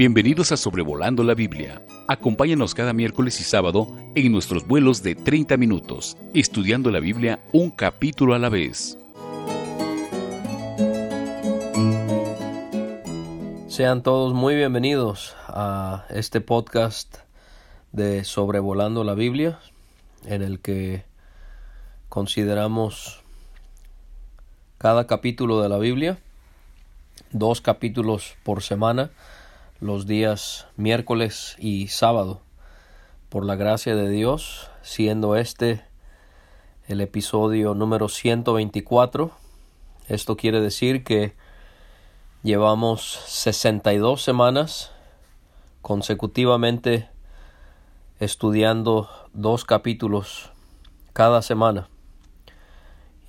Bienvenidos a Sobrevolando la Biblia. Acompáñanos cada miércoles y sábado en nuestros vuelos de 30 minutos, estudiando la Biblia un capítulo a la vez. Sean todos muy bienvenidos a este podcast de Sobrevolando la Biblia, en el que consideramos cada capítulo de la Biblia, dos capítulos por semana, los días miércoles y sábado. Por la gracia de Dios, siendo este el episodio número 124, esto quiere decir que llevamos 62 semanas consecutivamente estudiando dos capítulos cada semana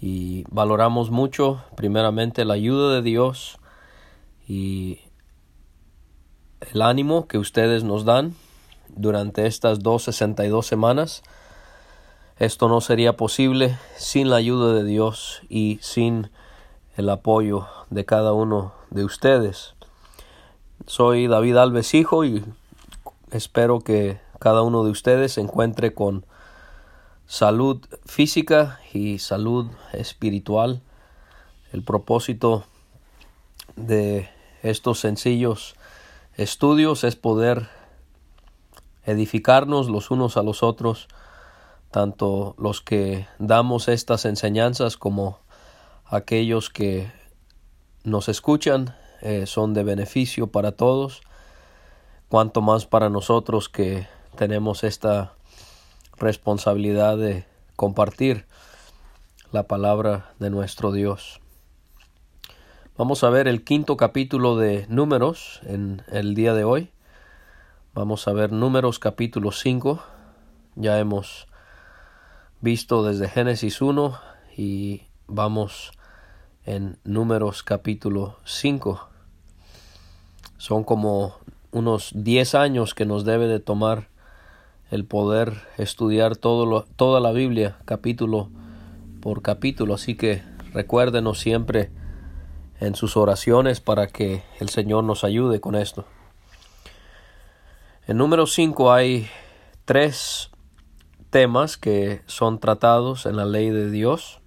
y valoramos mucho primeramente la ayuda de Dios y el ánimo que ustedes nos dan durante estas dos sesenta y dos semanas. Esto no sería posible sin la ayuda de Dios y sin el apoyo de cada uno de ustedes. Soy David Alves Hijo y espero que cada uno de ustedes se encuentre con salud física y salud espiritual. El propósito de estos sencillos estudios es poder edificarnos los unos a los otros, tanto los que damos estas enseñanzas como aquellos que nos escuchan eh, son de beneficio para todos, cuanto más para nosotros que tenemos esta responsabilidad de compartir la palabra de nuestro Dios. Vamos a ver el quinto capítulo de Números en el día de hoy. Vamos a ver Números capítulo 5. Ya hemos visto desde Génesis 1 y vamos en Números capítulo 5. Son como unos 10 años que nos debe de tomar el poder estudiar toda la Biblia capítulo por capítulo. Así que recuérdenos siempre en sus oraciones para que el Señor nos ayude con esto. En número 5 hay tres temas que son tratados en la ley de Dios.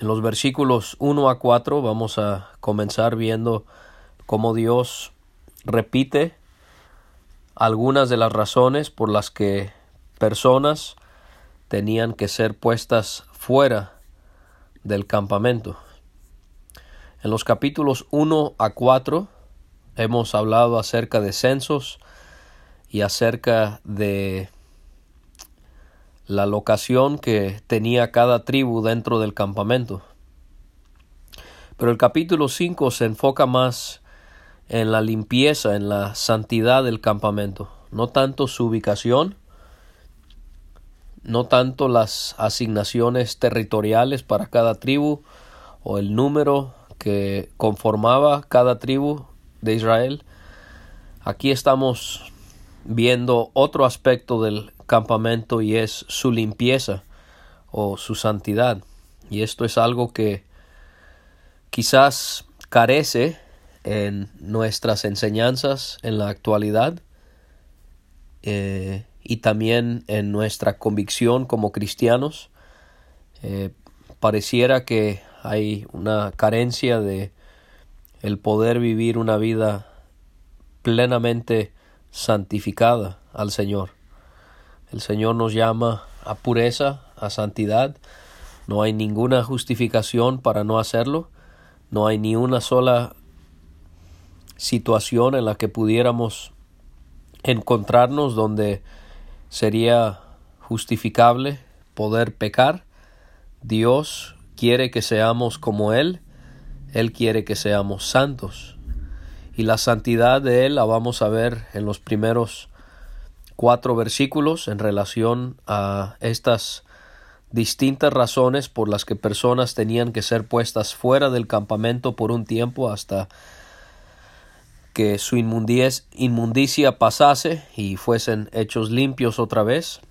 En los versículos 1 a 4 vamos a comenzar viendo cómo Dios repite algunas de las razones por las que personas tenían que ser puestas fuera del campamento. En los capítulos 1 a 4 hemos hablado acerca de censos y acerca de la locación que tenía cada tribu dentro del campamento. Pero el capítulo 5 se enfoca más en la limpieza, en la santidad del campamento, no tanto su ubicación, no tanto las asignaciones territoriales para cada tribu o el número que conformaba cada tribu de Israel. Aquí estamos viendo otro aspecto del campamento y es su limpieza o su santidad. Y esto es algo que quizás carece en nuestras enseñanzas en la actualidad eh, y también en nuestra convicción como cristianos. Eh, pareciera que hay una carencia de el poder vivir una vida plenamente santificada al Señor. El Señor nos llama a pureza, a santidad. No hay ninguna justificación para no hacerlo. No hay ni una sola situación en la que pudiéramos encontrarnos donde sería justificable poder pecar. Dios quiere que seamos como Él, Él quiere que seamos santos. Y la santidad de Él la vamos a ver en los primeros cuatro versículos en relación a estas distintas razones por las que personas tenían que ser puestas fuera del campamento por un tiempo hasta que su inmundicia pasase y fuesen hechos limpios otra vez.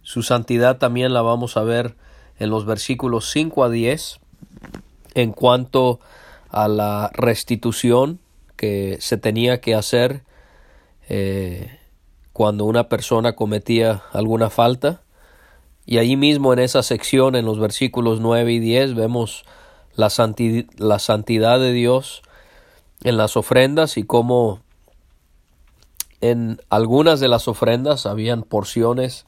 Su santidad también la vamos a ver en los versículos 5 a 10 en cuanto a la restitución que se tenía que hacer eh, cuando una persona cometía alguna falta. Y ahí mismo en esa sección, en los versículos 9 y 10, vemos la, la santidad de Dios en las ofrendas y cómo en algunas de las ofrendas habían porciones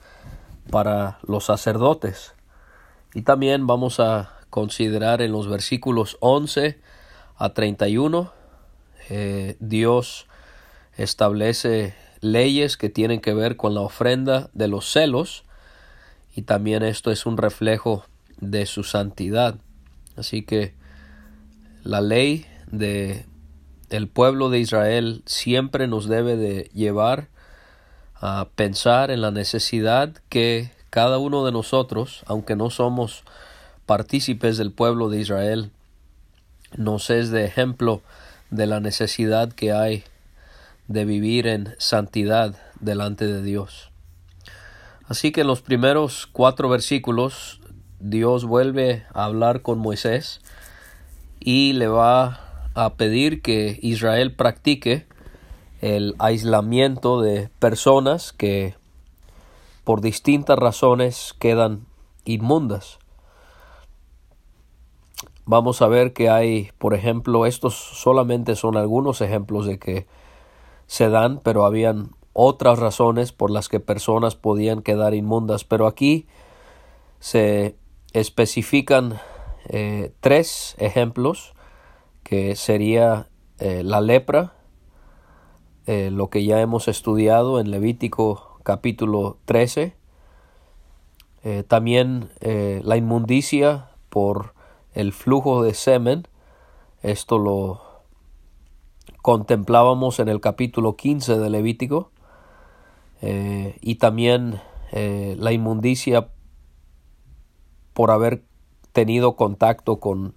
para los sacerdotes. Y también vamos a considerar en los versículos 11 a 31, eh, Dios establece leyes que tienen que ver con la ofrenda de los celos y también esto es un reflejo de su santidad. Así que la ley de el pueblo de Israel siempre nos debe de llevar a pensar en la necesidad que cada uno de nosotros, aunque no somos partícipes del pueblo de Israel, nos es de ejemplo de la necesidad que hay de vivir en santidad delante de Dios. Así que en los primeros cuatro versículos Dios vuelve a hablar con Moisés y le va a pedir que Israel practique el aislamiento de personas que por distintas razones quedan inmundas. Vamos a ver que hay, por ejemplo, estos solamente son algunos ejemplos de que se dan, pero habían otras razones por las que personas podían quedar inmundas. Pero aquí se especifican eh, tres ejemplos que sería eh, la lepra, eh, lo que ya hemos estudiado en Levítico capítulo 13, eh, también la inmundicia por el flujo de semen, esto lo contemplábamos en el capítulo 15 de Levítico, y también la inmundicia por haber tenido contacto con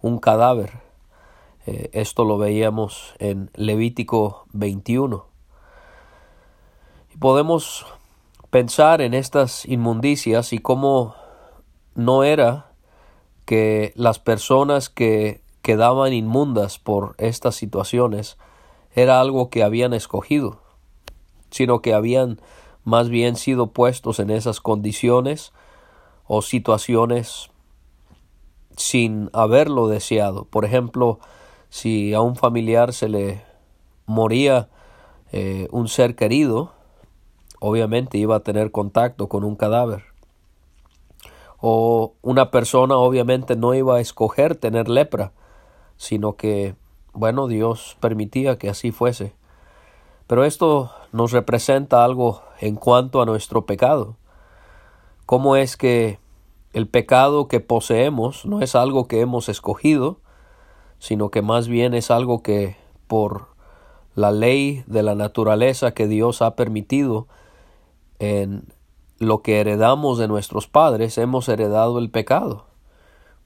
un cadáver. Eh, esto lo veíamos en Levítico 21. Podemos pensar en estas inmundicias y cómo no era que las personas que quedaban inmundas por estas situaciones era algo que habían escogido, sino que habían más bien sido puestos en esas condiciones o situaciones sin haberlo deseado. Por ejemplo, si a un familiar se le moría eh, un ser querido, obviamente iba a tener contacto con un cadáver. O una persona obviamente no iba a escoger tener lepra, sino que, bueno, Dios permitía que así fuese. Pero esto nos representa algo en cuanto a nuestro pecado. ¿Cómo es que el pecado que poseemos no es algo que hemos escogido, sino que más bien es algo que por la ley de la naturaleza que Dios ha permitido en lo que heredamos de nuestros padres, hemos heredado el pecado,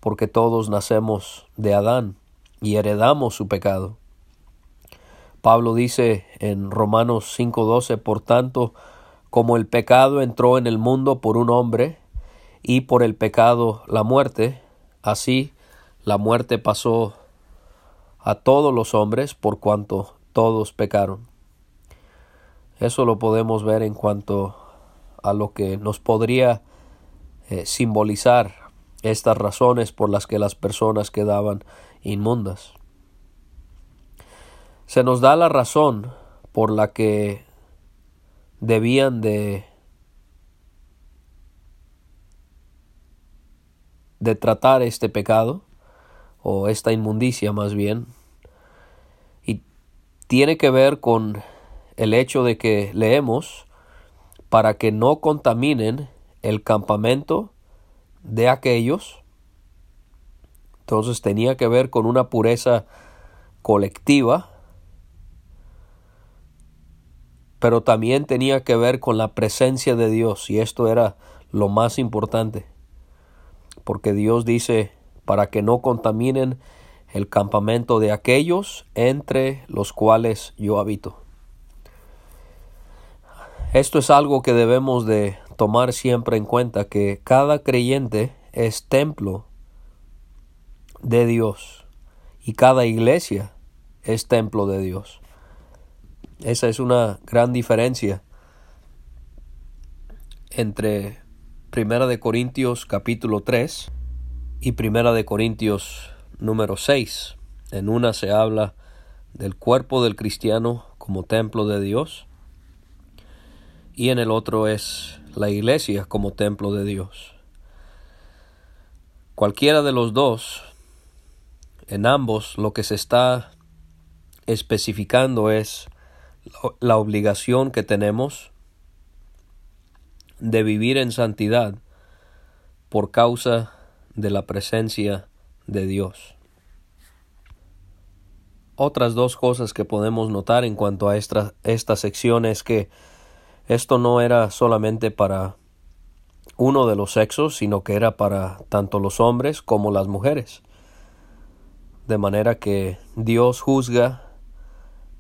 porque todos nacemos de Adán y heredamos su pecado. Pablo dice en Romanos 5:12, por tanto, como el pecado entró en el mundo por un hombre, y por el pecado la muerte, así la muerte pasó a todos los hombres por cuanto todos pecaron. Eso lo podemos ver en cuanto a lo que nos podría eh, simbolizar estas razones por las que las personas quedaban inmundas. Se nos da la razón por la que debían de tratar este pecado o esta inmundicia más bien tiene que ver con el hecho de que leemos para que no contaminen el campamento de aquellos. Entonces tenía que ver con una pureza colectiva, pero también tenía que ver con la presencia de Dios y esto era lo más importante, porque Dios dice para que no contaminen el campamento de aquellos entre los cuales yo habito. Esto es algo que debemos de tomar siempre en cuenta, que cada creyente es templo de Dios y cada iglesia es templo de Dios. Esa es una gran diferencia entre Primera de Corintios capítulo 3 y Primera de Corintios número 6. En una se habla del cuerpo del cristiano como templo de Dios y en el otro es la iglesia como templo de Dios. Cualquiera de los dos, en ambos lo que se está especificando es la obligación que tenemos de vivir en santidad por causa de la presencia de Dios. Otras dos cosas que podemos notar en cuanto a esta, esta sección es que esto no era solamente para uno de los sexos, sino que era para tanto los hombres como las mujeres. De manera que Dios juzga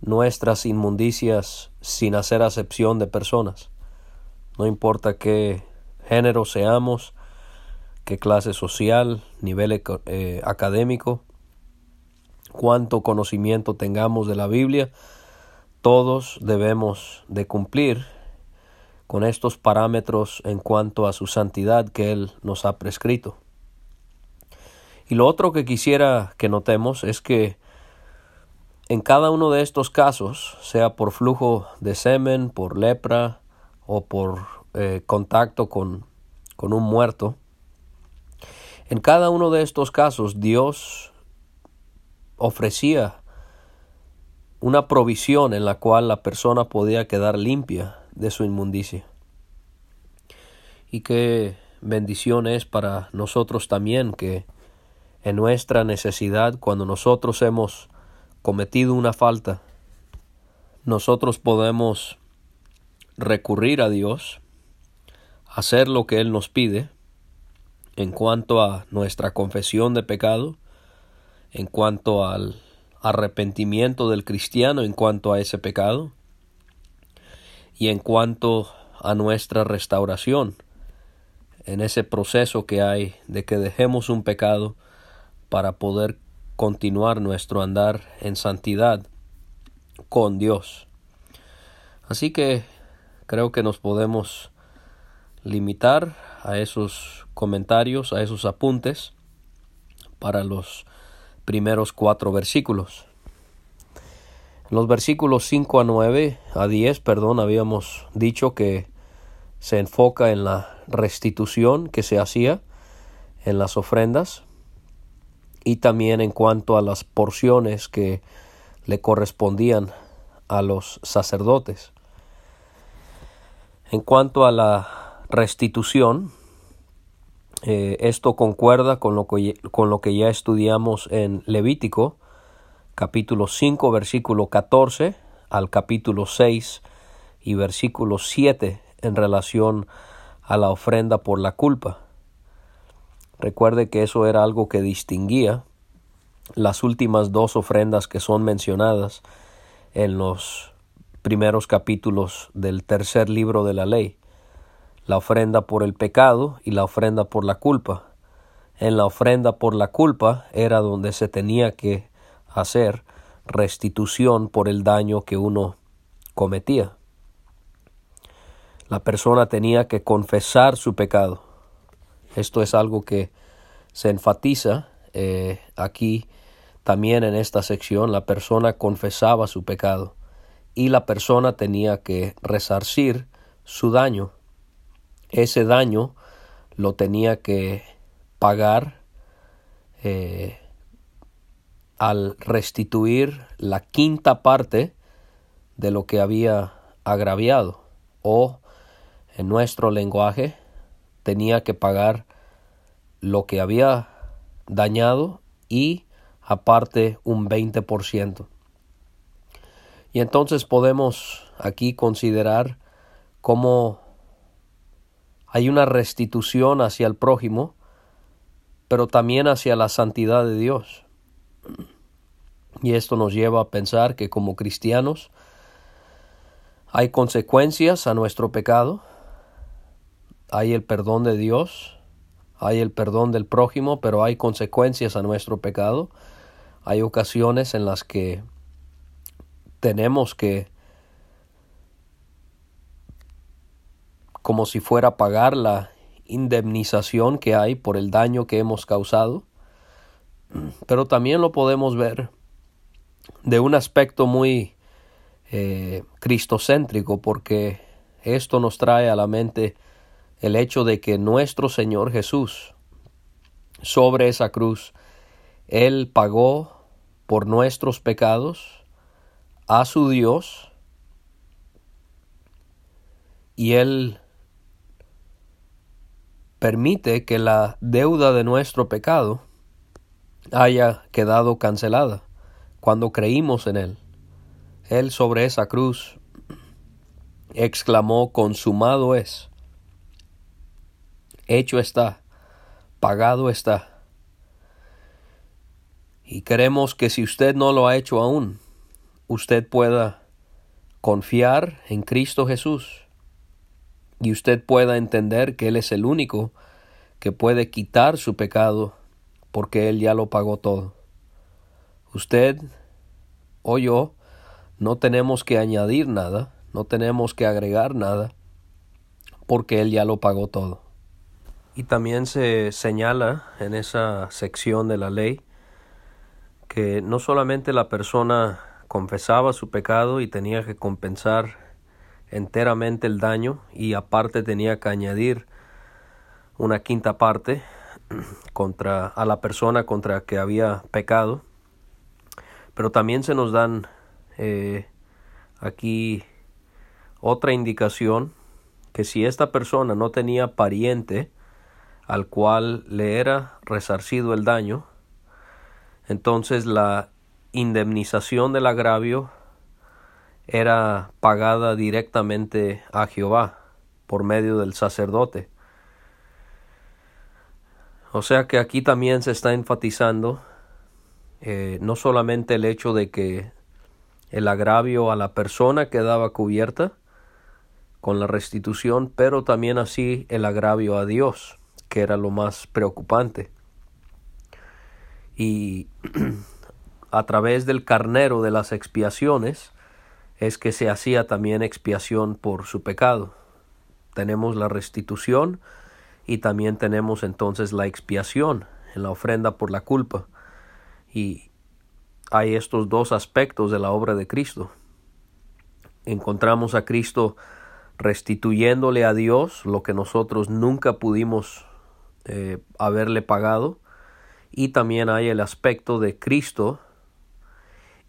nuestras inmundicias sin hacer acepción de personas. No importa qué género seamos, qué clase social, nivel eh, académico, cuánto conocimiento tengamos de la Biblia, todos debemos de cumplir con estos parámetros en cuanto a su santidad que Él nos ha prescrito. Y lo otro que quisiera que notemos es que en cada uno de estos casos, sea por flujo de semen, por lepra o por eh, contacto con, con un muerto, en cada uno de estos casos Dios ofrecía una provisión en la cual la persona podía quedar limpia de su inmundicia. Y qué bendición es para nosotros también que en nuestra necesidad, cuando nosotros hemos cometido una falta, nosotros podemos recurrir a Dios, hacer lo que Él nos pide en cuanto a nuestra confesión de pecado, en cuanto al arrepentimiento del cristiano en cuanto a ese pecado y en cuanto a nuestra restauración en ese proceso que hay de que dejemos un pecado para poder continuar nuestro andar en santidad con Dios. Así que creo que nos podemos limitar a esos comentarios, a esos apuntes para los primeros cuatro versículos. En los versículos 5 a 9, a 10, perdón, habíamos dicho que se enfoca en la restitución que se hacía en las ofrendas y también en cuanto a las porciones que le correspondían a los sacerdotes. En cuanto a la restitución, eh, esto concuerda con lo, que, con lo que ya estudiamos en Levítico, capítulo 5, versículo 14 al capítulo 6 y versículo 7 en relación a la ofrenda por la culpa. Recuerde que eso era algo que distinguía las últimas dos ofrendas que son mencionadas en los primeros capítulos del tercer libro de la ley, la ofrenda por el pecado y la ofrenda por la culpa. En la ofrenda por la culpa era donde se tenía que hacer restitución por el daño que uno cometía. La persona tenía que confesar su pecado esto es algo que se enfatiza eh, aquí también en esta sección. La persona confesaba su pecado y la persona tenía que resarcir su daño. Ese daño lo tenía que pagar eh, al restituir la quinta parte de lo que había agraviado o en nuestro lenguaje tenía que pagar lo que había dañado y aparte un 20%. Y entonces podemos aquí considerar cómo hay una restitución hacia el prójimo, pero también hacia la santidad de Dios. Y esto nos lleva a pensar que como cristianos hay consecuencias a nuestro pecado, hay el perdón de Dios, hay el perdón del prójimo, pero hay consecuencias a nuestro pecado. Hay ocasiones en las que tenemos que como si fuera pagar la indemnización que hay por el daño que hemos causado, pero también lo podemos ver de un aspecto muy eh, cristocéntrico, porque esto nos trae a la mente el hecho de que nuestro Señor Jesús, sobre esa cruz, Él pagó por nuestros pecados a su Dios y Él permite que la deuda de nuestro pecado haya quedado cancelada cuando creímos en Él. Él sobre esa cruz exclamó, consumado es, hecho está, pagado está. Y queremos que si usted no lo ha hecho aún, usted pueda confiar en Cristo Jesús y usted pueda entender que Él es el único que puede quitar su pecado porque Él ya lo pagó todo. Usted o yo no tenemos que añadir nada, no tenemos que agregar nada, porque Él ya lo pagó todo. Y también se señala en esa sección de la ley que no solamente la persona confesaba su pecado y tenía que compensar enteramente el daño y aparte tenía que añadir una quinta parte contra a la persona contra que había pecado pero también se nos dan eh, aquí otra indicación que si esta persona no tenía pariente al cual le era resarcido el daño entonces la indemnización del agravio era pagada directamente a Jehová por medio del sacerdote. O sea que aquí también se está enfatizando eh, no solamente el hecho de que el agravio a la persona quedaba cubierta con la restitución, pero también así el agravio a Dios, que era lo más preocupante. Y a través del carnero de las expiaciones, es que se hacía también expiación por su pecado. Tenemos la restitución y también tenemos entonces la expiación en la ofrenda por la culpa. Y hay estos dos aspectos de la obra de Cristo. Encontramos a Cristo restituyéndole a Dios lo que nosotros nunca pudimos eh, haberle pagado. Y también hay el aspecto de Cristo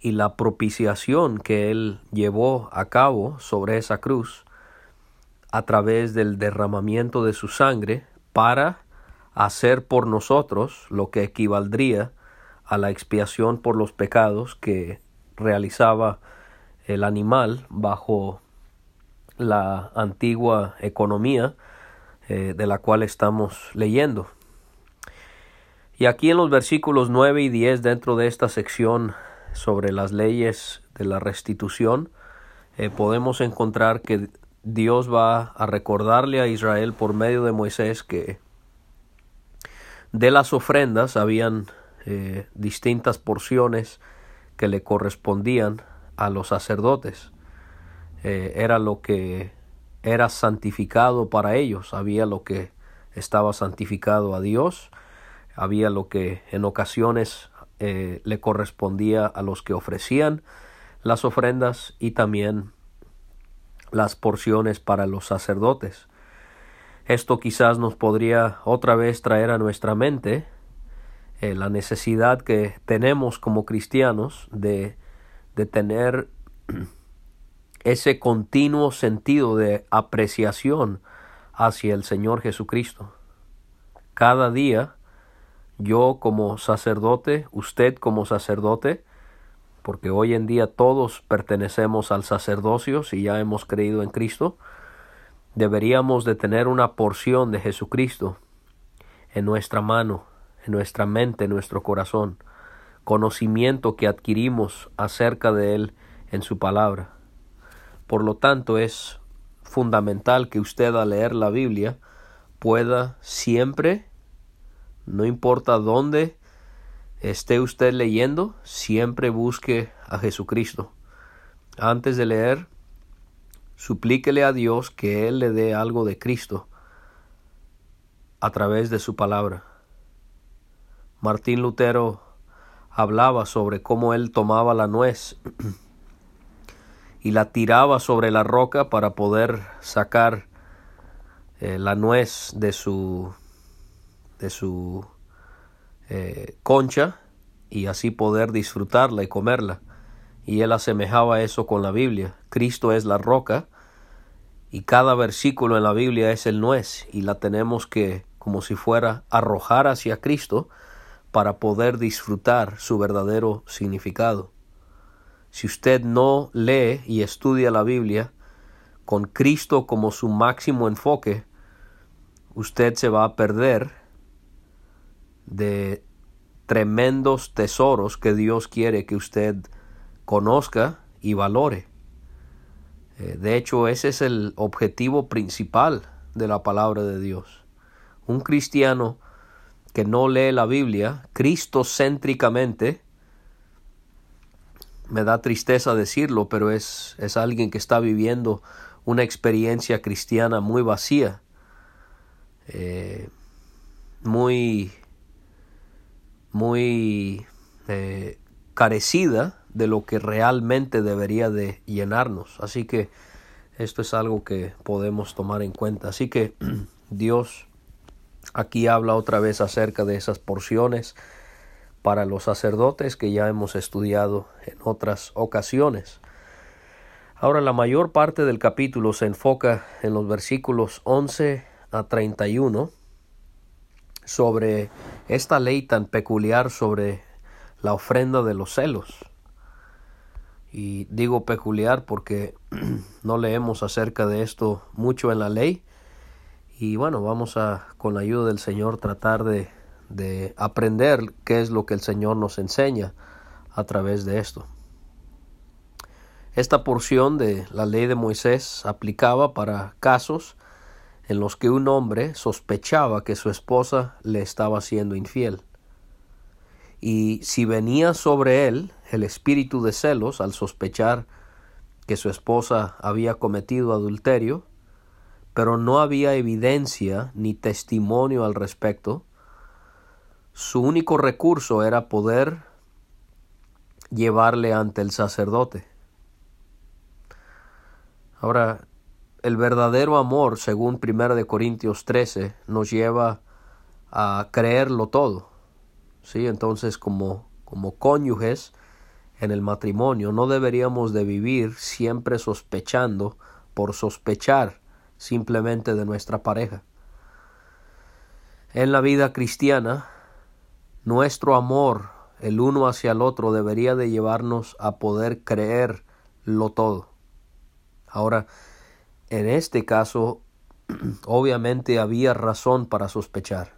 y la propiciación que Él llevó a cabo sobre esa cruz a través del derramamiento de su sangre para hacer por nosotros lo que equivaldría a la expiación por los pecados que realizaba el animal bajo la antigua economía eh, de la cual estamos leyendo. Y aquí en los versículos 9 y 10 dentro de esta sección sobre las leyes de la restitución, eh, podemos encontrar que Dios va a recordarle a Israel por medio de Moisés que de las ofrendas habían eh, distintas porciones que le correspondían a los sacerdotes. Eh, era lo que era santificado para ellos, había lo que estaba santificado a Dios, había lo que en ocasiones eh, le correspondía a los que ofrecían las ofrendas y también las porciones para los sacerdotes. Esto quizás nos podría otra vez traer a nuestra mente eh, la necesidad que tenemos como cristianos de, de tener ese continuo sentido de apreciación hacia el Señor Jesucristo. Cada día yo como sacerdote, usted como sacerdote, porque hoy en día todos pertenecemos al sacerdocio si ya hemos creído en Cristo, deberíamos de tener una porción de Jesucristo en nuestra mano, en nuestra mente, en nuestro corazón, conocimiento que adquirimos acerca de Él en su palabra. Por lo tanto, es fundamental que usted al leer la Biblia pueda siempre no importa dónde esté usted leyendo, siempre busque a Jesucristo. antes de leer, suplíquele a Dios que Él le dé algo de Cristo a través de su palabra. Martín Lutero hablaba sobre cómo él tomaba la nuez y la tiraba sobre la roca para poder sacar eh, la nuez de su de su eh, concha y así poder disfrutarla y comerla. Y él asemejaba eso con la Biblia. Cristo es la roca y cada versículo en la Biblia es el nuez y la tenemos que como si fuera arrojar hacia Cristo para poder disfrutar su verdadero significado. Si usted no lee y estudia la Biblia con Cristo como su máximo enfoque, usted se va a perder de tremendos tesoros que Dios quiere que usted conozca y valore. Eh, de hecho, ese es el objetivo principal de la palabra de Dios. Un cristiano que no lee la Biblia cristocéntricamente, me da tristeza decirlo, pero es, es alguien que está viviendo una experiencia cristiana muy vacía, eh, muy, muy eh, carecida de lo que realmente debería de llenarnos. Así que esto es algo que podemos tomar en cuenta. Así que Dios Aquí habla otra vez acerca de esas porciones para los sacerdotes que ya hemos estudiado en otras ocasiones. Ahora la mayor parte del capítulo se enfoca en los versículos 11 a 31 sobre esta ley tan peculiar sobre la ofrenda de los celos. Y digo peculiar porque no leemos acerca de esto mucho en la ley, y bueno, vamos a, con la ayuda del Señor, tratar de, de aprender qué es lo que el Señor nos enseña a través de esto. Esta porción de la ley de Moisés aplicaba para casos en los que un hombre sospechaba que su esposa le estaba siendo infiel. Y si venía sobre él el espíritu de celos al sospechar que su esposa había cometido adulterio, pero no había evidencia ni testimonio al respecto, su único recurso era poder llevarle ante el sacerdote. Ahora, el verdadero amor, según 1 de Corintios 13, nos lleva a creerlo todo. ¿Sí? Entonces, como, como cónyuges en el matrimonio, no deberíamos de vivir siempre sospechando por sospechar simplemente de nuestra pareja. En la vida cristiana, nuestro amor el uno hacia el otro debería de llevarnos a poder creerlo todo. Ahora, en este caso, obviamente había razón para sospechar.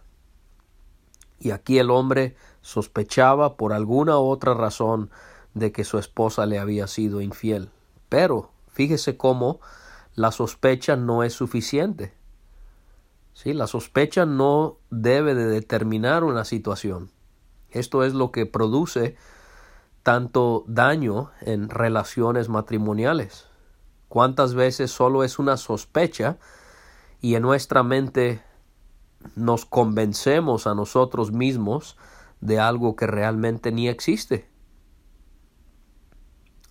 Y aquí el hombre sospechaba por alguna otra razón de que su esposa le había sido infiel. Pero fíjese cómo la sospecha no es suficiente. ¿Sí? La sospecha no debe de determinar una situación. Esto es lo que produce tanto daño en relaciones matrimoniales. ¿Cuántas veces solo es una sospecha y en nuestra mente nos convencemos a nosotros mismos de algo que realmente ni existe?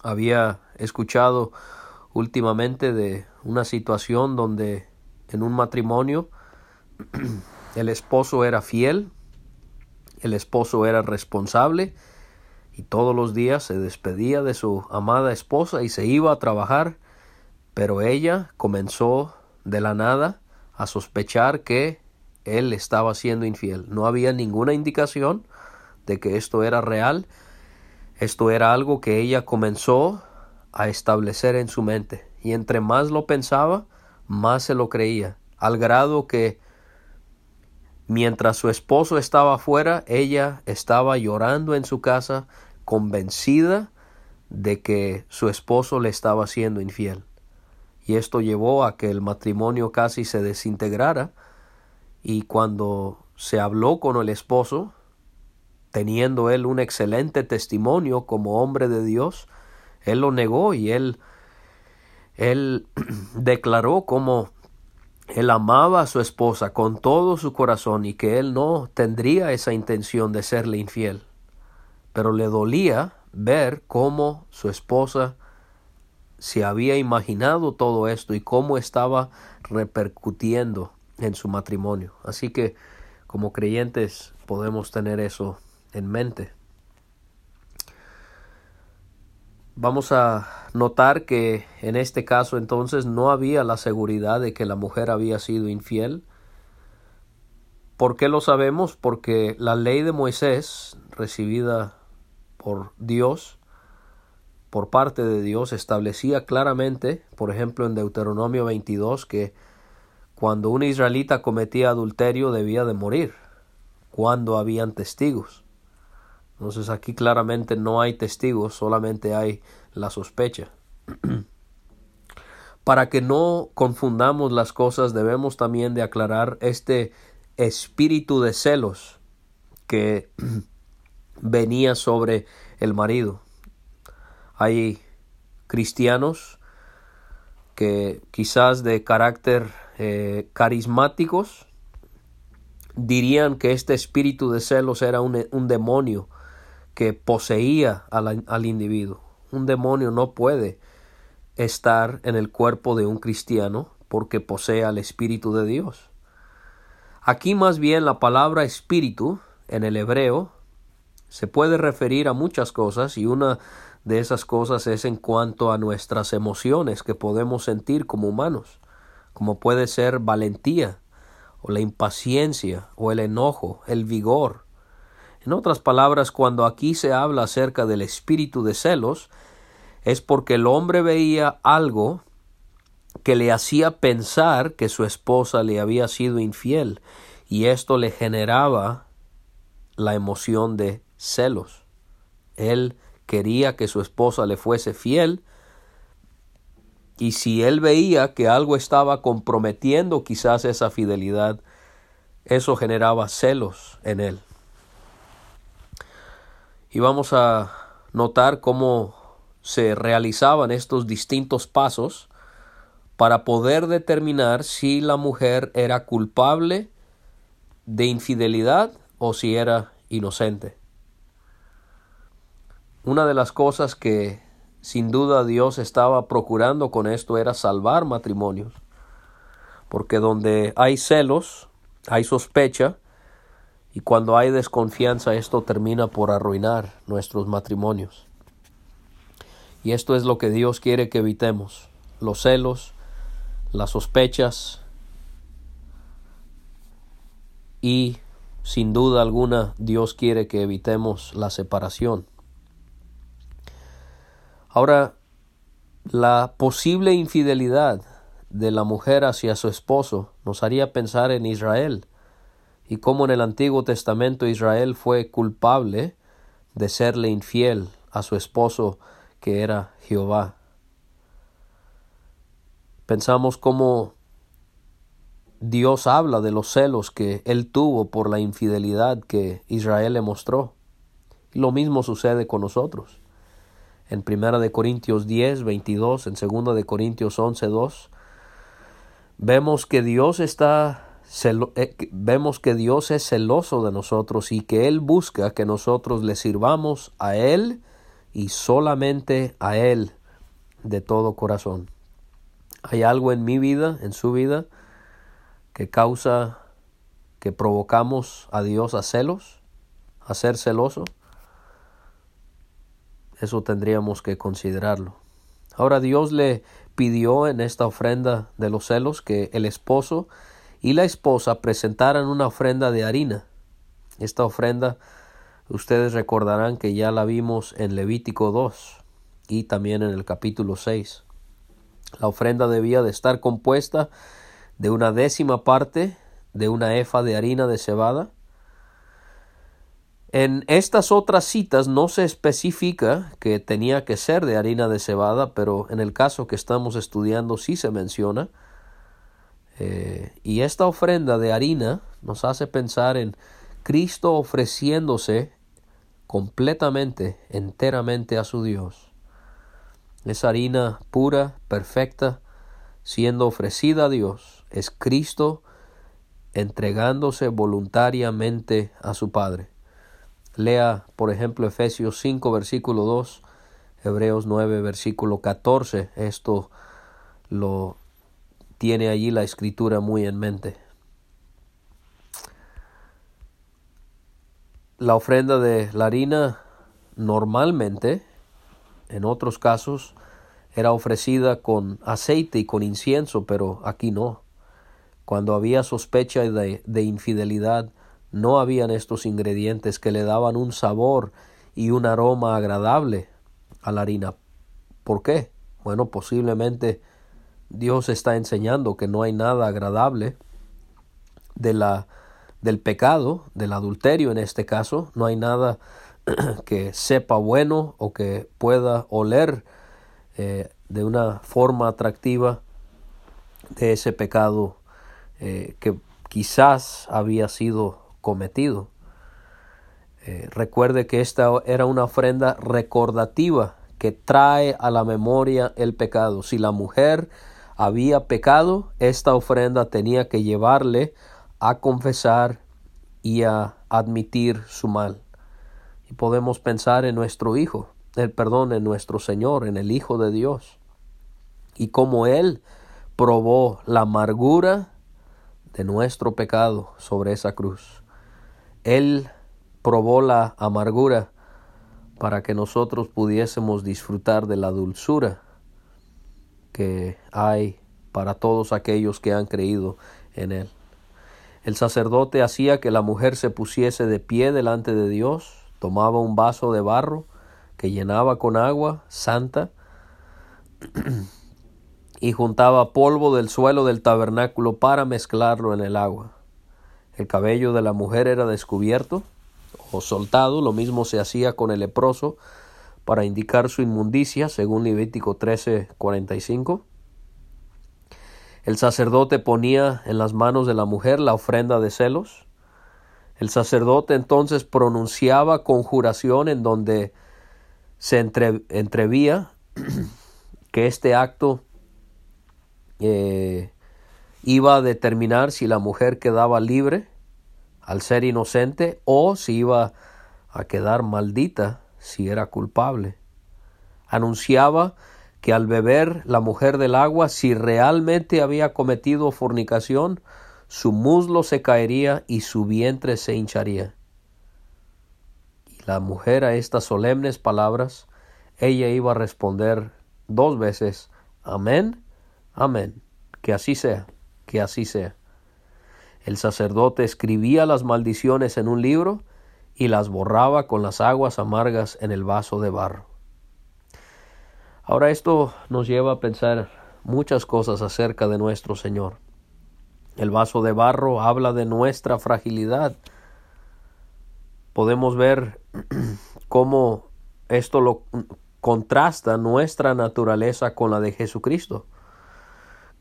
Había escuchado últimamente de una situación donde en un matrimonio el esposo era fiel, el esposo era responsable y todos los días se despedía de su amada esposa y se iba a trabajar, pero ella comenzó de la nada a sospechar que él estaba siendo infiel. No había ninguna indicación de que esto era real. Esto era algo que ella comenzó a establecer en su mente. Y entre más lo pensaba, más se lo creía, al grado que mientras su esposo estaba afuera, ella estaba llorando en su casa, convencida de que su esposo le estaba siendo infiel. Y esto llevó a que el matrimonio casi se desintegrara y cuando se habló con el esposo, teniendo él un excelente testimonio como hombre de Dios, él lo negó y él, él declaró como él amaba a su esposa con todo su corazón y que él no tendría esa intención de serle infiel. Pero le dolía ver cómo su esposa se había imaginado todo esto y cómo estaba repercutiendo en su matrimonio. Así que como creyentes podemos tener eso en mente. Vamos a notar que en este caso entonces no había la seguridad de que la mujer había sido infiel. ¿Por qué lo sabemos? Porque la ley de Moisés, recibida por Dios, por parte de Dios, establecía claramente, por ejemplo en Deuteronomio 22, que cuando un israelita cometía adulterio debía de morir, cuando habían testigos. Entonces aquí claramente no hay testigos, solamente hay la sospecha. Para que no confundamos las cosas debemos también de aclarar este espíritu de celos que venía sobre el marido. Hay cristianos que quizás de carácter eh, carismáticos dirían que este espíritu de celos era un, un demonio que poseía al, al individuo. Un demonio no puede estar en el cuerpo de un cristiano porque posee al Espíritu de Dios. Aquí más bien la palabra espíritu en el hebreo se puede referir a muchas cosas y una de esas cosas es en cuanto a nuestras emociones que podemos sentir como humanos, como puede ser valentía o la impaciencia o el enojo, el vigor, en otras palabras, cuando aquí se habla acerca del espíritu de celos, es porque el hombre veía algo que le hacía pensar que su esposa le había sido infiel, y esto le generaba la emoción de celos. Él quería que su esposa le fuese fiel, y si él veía que algo estaba comprometiendo quizás esa fidelidad, eso generaba celos en él y vamos a notar cómo se realizaban estos distintos pasos para poder determinar si la mujer era culpable de infidelidad o si era inocente. Una de las cosas que sin duda Dios estaba procurando con esto era salvar matrimonios, porque donde hay celos, hay sospecha, y cuando hay desconfianza esto termina por arruinar nuestros matrimonios. Y esto es lo que Dios quiere que evitemos, los celos, las sospechas y sin duda alguna Dios quiere que evitemos la separación. Ahora, la posible infidelidad de la mujer hacia su esposo nos haría pensar en Israel y cómo en el Antiguo Testamento Israel fue culpable de serle infiel a su esposo que era Jehová. Pensamos cómo Dios habla de los celos que él tuvo por la infidelidad que Israel le mostró. Lo mismo sucede con nosotros. En Primera de Corintios 10, 22, en Segunda de Corintios 11, 2, vemos que Dios está eh, vemos que Dios es celoso de nosotros y que Él busca que nosotros le sirvamos a Él y solamente a Él de todo corazón. ¿Hay algo en mi vida, en su vida, que causa que provocamos a Dios a celos, a ser celoso? Eso tendríamos que considerarlo. Ahora Dios le pidió en esta ofrenda de los celos que el esposo y la esposa presentaran una ofrenda de harina. Esta ofrenda ustedes recordarán que ya la vimos en Levítico 2 y también en el capítulo 6. La ofrenda debía de estar compuesta de una décima parte de una efa de harina de cebada. En estas otras citas no se especifica que tenía que ser de harina de cebada, pero en el caso que estamos estudiando sí se menciona. Eh, y esta ofrenda de harina nos hace pensar en Cristo ofreciéndose completamente, enteramente a su Dios. Es harina pura, perfecta, siendo ofrecida a Dios. Es Cristo entregándose voluntariamente a su Padre. Lea, por ejemplo, Efesios 5, versículo 2, Hebreos 9, versículo 14. Esto lo tiene allí la escritura muy en mente. La ofrenda de la harina normalmente, en otros casos, era ofrecida con aceite y con incienso, pero aquí no. Cuando había sospecha de, de infidelidad, no habían estos ingredientes que le daban un sabor y un aroma agradable a la harina. ¿Por qué? Bueno, posiblemente Dios está enseñando que no hay nada agradable de la del pecado, del adulterio en este caso, no hay nada que sepa bueno o que pueda oler eh, de una forma atractiva de ese pecado eh, que quizás había sido cometido. Eh, recuerde que esta era una ofrenda recordativa que trae a la memoria el pecado. Si la mujer había pecado, esta ofrenda tenía que llevarle a confesar y a admitir su mal. Y podemos pensar en nuestro Hijo, el perdón, en nuestro Señor, en el Hijo de Dios, y cómo Él probó la amargura de nuestro pecado sobre esa cruz. Él probó la amargura para que nosotros pudiésemos disfrutar de la dulzura que hay para todos aquellos que han creído en Él. El sacerdote hacía que la mujer se pusiese de pie delante de Dios, tomaba un vaso de barro que llenaba con agua santa y juntaba polvo del suelo del tabernáculo para mezclarlo en el agua. El cabello de la mujer era descubierto o soltado, lo mismo se hacía con el leproso para indicar su inmundicia, según Levítico 13:45. El sacerdote ponía en las manos de la mujer la ofrenda de celos. El sacerdote entonces pronunciaba conjuración en donde se entrevía que este acto eh, iba a determinar si la mujer quedaba libre al ser inocente o si iba a quedar maldita si era culpable. Anunciaba que al beber la mujer del agua, si realmente había cometido fornicación, su muslo se caería y su vientre se hincharía. Y la mujer a estas solemnes palabras, ella iba a responder dos veces, Amén, Amén, que así sea, que así sea. El sacerdote escribía las maldiciones en un libro y las borraba con las aguas amargas en el vaso de barro. Ahora esto nos lleva a pensar muchas cosas acerca de nuestro Señor. El vaso de barro habla de nuestra fragilidad. Podemos ver cómo esto lo contrasta nuestra naturaleza con la de Jesucristo.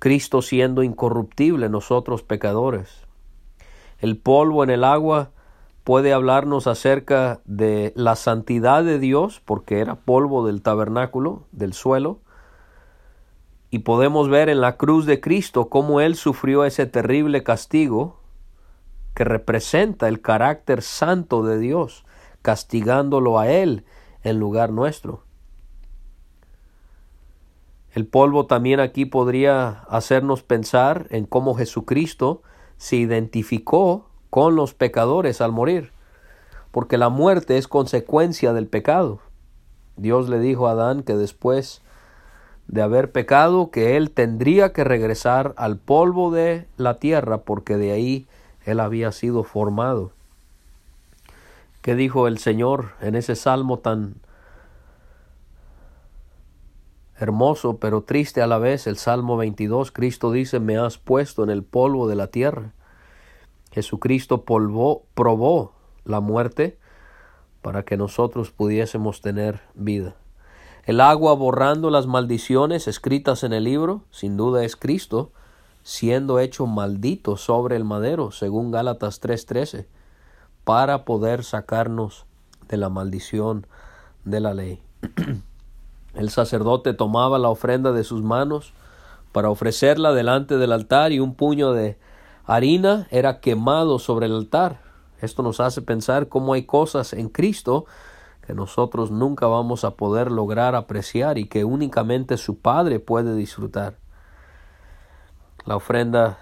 Cristo siendo incorruptible, nosotros pecadores. El polvo en el agua puede hablarnos acerca de la santidad de Dios, porque era polvo del tabernáculo, del suelo, y podemos ver en la cruz de Cristo cómo Él sufrió ese terrible castigo que representa el carácter santo de Dios, castigándolo a Él en lugar nuestro. El polvo también aquí podría hacernos pensar en cómo Jesucristo se identificó con los pecadores al morir, porque la muerte es consecuencia del pecado. Dios le dijo a Adán que después de haber pecado, que él tendría que regresar al polvo de la tierra, porque de ahí él había sido formado. ¿Qué dijo el Señor en ese salmo tan hermoso pero triste a la vez, el Salmo 22, Cristo dice, me has puesto en el polvo de la tierra Jesucristo polvó, probó la muerte para que nosotros pudiésemos tener vida. El agua borrando las maldiciones escritas en el libro, sin duda es Cristo, siendo hecho maldito sobre el madero, según Gálatas 3:13, para poder sacarnos de la maldición de la ley. El sacerdote tomaba la ofrenda de sus manos para ofrecerla delante del altar y un puño de harina era quemado sobre el altar. Esto nos hace pensar cómo hay cosas en Cristo que nosotros nunca vamos a poder lograr apreciar y que únicamente su Padre puede disfrutar. La ofrenda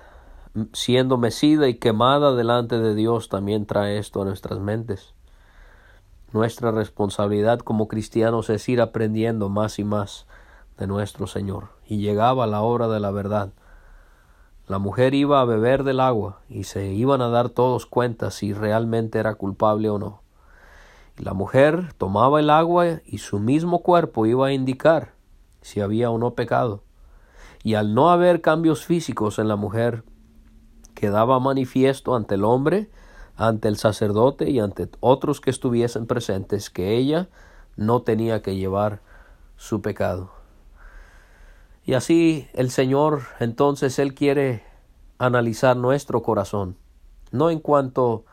siendo mecida y quemada delante de Dios también trae esto a nuestras mentes. Nuestra responsabilidad como cristianos es ir aprendiendo más y más de nuestro Señor. Y llegaba la hora de la verdad. La mujer iba a beber del agua y se iban a dar todos cuenta si realmente era culpable o no. Y la mujer tomaba el agua y su mismo cuerpo iba a indicar si había o no pecado. Y al no haber cambios físicos en la mujer, quedaba manifiesto ante el hombre ante el sacerdote y ante otros que estuviesen presentes que ella no tenía que llevar su pecado. Y así el Señor entonces Él quiere analizar nuestro corazón, no en cuanto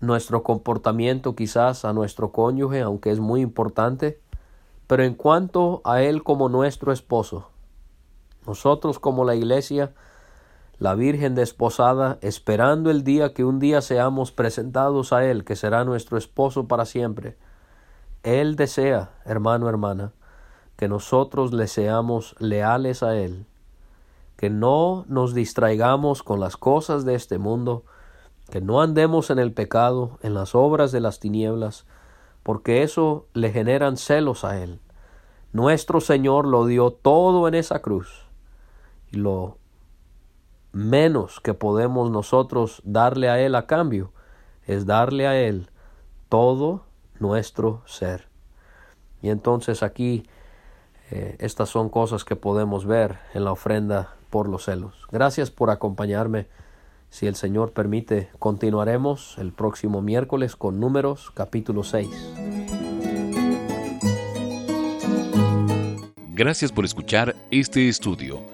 nuestro comportamiento quizás a nuestro cónyuge, aunque es muy importante, pero en cuanto a Él como nuestro esposo. Nosotros como la Iglesia la Virgen desposada, esperando el día que un día seamos presentados a Él, que será nuestro esposo para siempre. Él desea, hermano, hermana, que nosotros le seamos leales a Él, que no nos distraigamos con las cosas de este mundo, que no andemos en el pecado, en las obras de las tinieblas, porque eso le generan celos a Él. Nuestro Señor lo dio todo en esa cruz y lo menos que podemos nosotros darle a Él a cambio es darle a Él todo nuestro ser. Y entonces aquí eh, estas son cosas que podemos ver en la ofrenda por los celos. Gracias por acompañarme. Si el Señor permite, continuaremos el próximo miércoles con números capítulo 6. Gracias por escuchar este estudio.